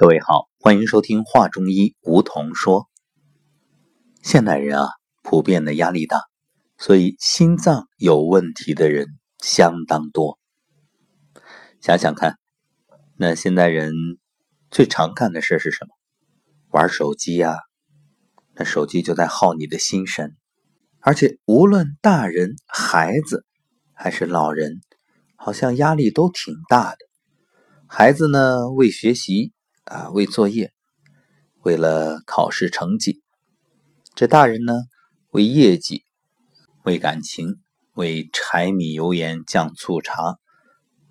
各位好，欢迎收听话中医梧桐说。现代人啊，普遍的压力大，所以心脏有问题的人相当多。想想看，那现代人最常干的事是什么？玩手机呀，那手机就在耗你的心神。而且无论大人、孩子还是老人，好像压力都挺大的。孩子呢，为学习。啊，为作业，为了考试成绩；这大人呢，为业绩，为感情，为柴米油盐酱醋茶，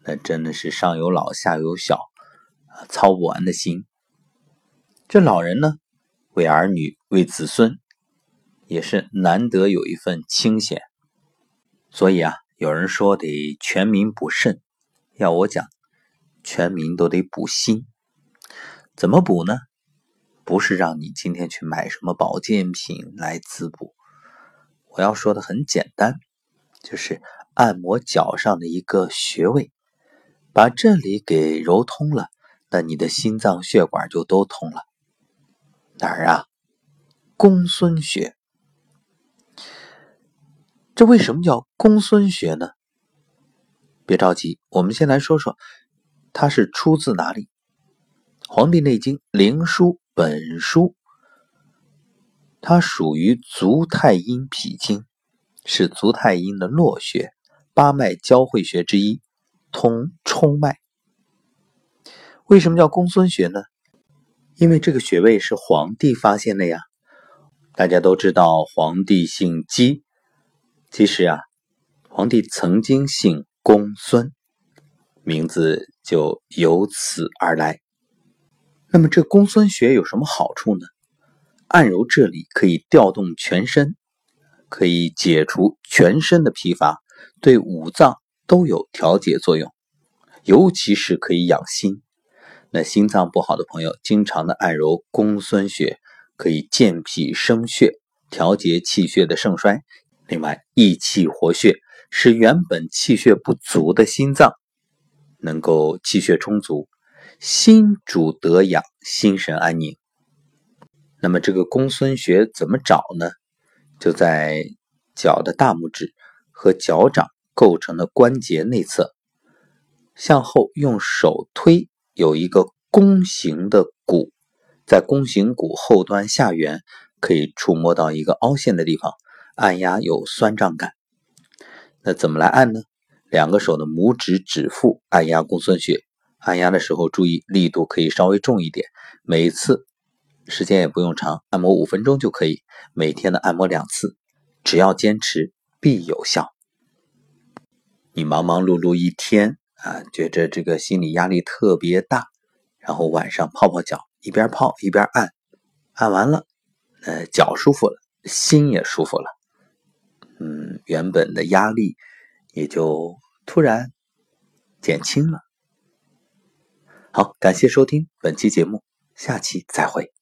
那真的是上有老下有小，啊，操不完的心。这老人呢，为儿女，为子孙，也是难得有一份清闲。所以啊，有人说得全民补肾，要我讲，全民都得补心。怎么补呢？不是让你今天去买什么保健品来滋补。我要说的很简单，就是按摩脚上的一个穴位，把这里给揉通了，那你的心脏血管就都通了。哪儿啊？公孙穴。这为什么叫公孙穴呢？别着急，我们先来说说它是出自哪里。《黄帝内经·灵枢·本书》，它属于足太阴脾经，是足太阴的络穴，八脉交汇穴之一，通冲脉。为什么叫公孙穴呢？因为这个穴位是皇帝发现的呀。大家都知道皇帝姓姬，其实啊，皇帝曾经姓公孙，名字就由此而来。那么这公孙穴有什么好处呢？按揉这里可以调动全身，可以解除全身的疲乏，对五脏都有调节作用，尤其是可以养心。那心脏不好的朋友，经常的按揉公孙穴，可以健脾生血，调节气血的盛衰。另外，益气活血，使原本气血不足的心脏能够气血充足。心主得养，心神安宁。那么这个公孙穴怎么找呢？就在脚的大拇指和脚掌构成的关节内侧，向后用手推，有一个弓形的骨，在弓形骨后端下缘可以触摸到一个凹陷的地方，按压有酸胀感。那怎么来按呢？两个手的拇指指腹按压公孙穴。按压的时候注意力度可以稍微重一点，每次时间也不用长，按摩五分钟就可以。每天的按摩两次，只要坚持必有效。你忙忙碌碌一天啊，觉着这个心理压力特别大，然后晚上泡泡脚，一边泡一边按，按完了，呃，脚舒服了，心也舒服了，嗯，原本的压力也就突然减轻了。好，感谢收听本期节目，下期再会。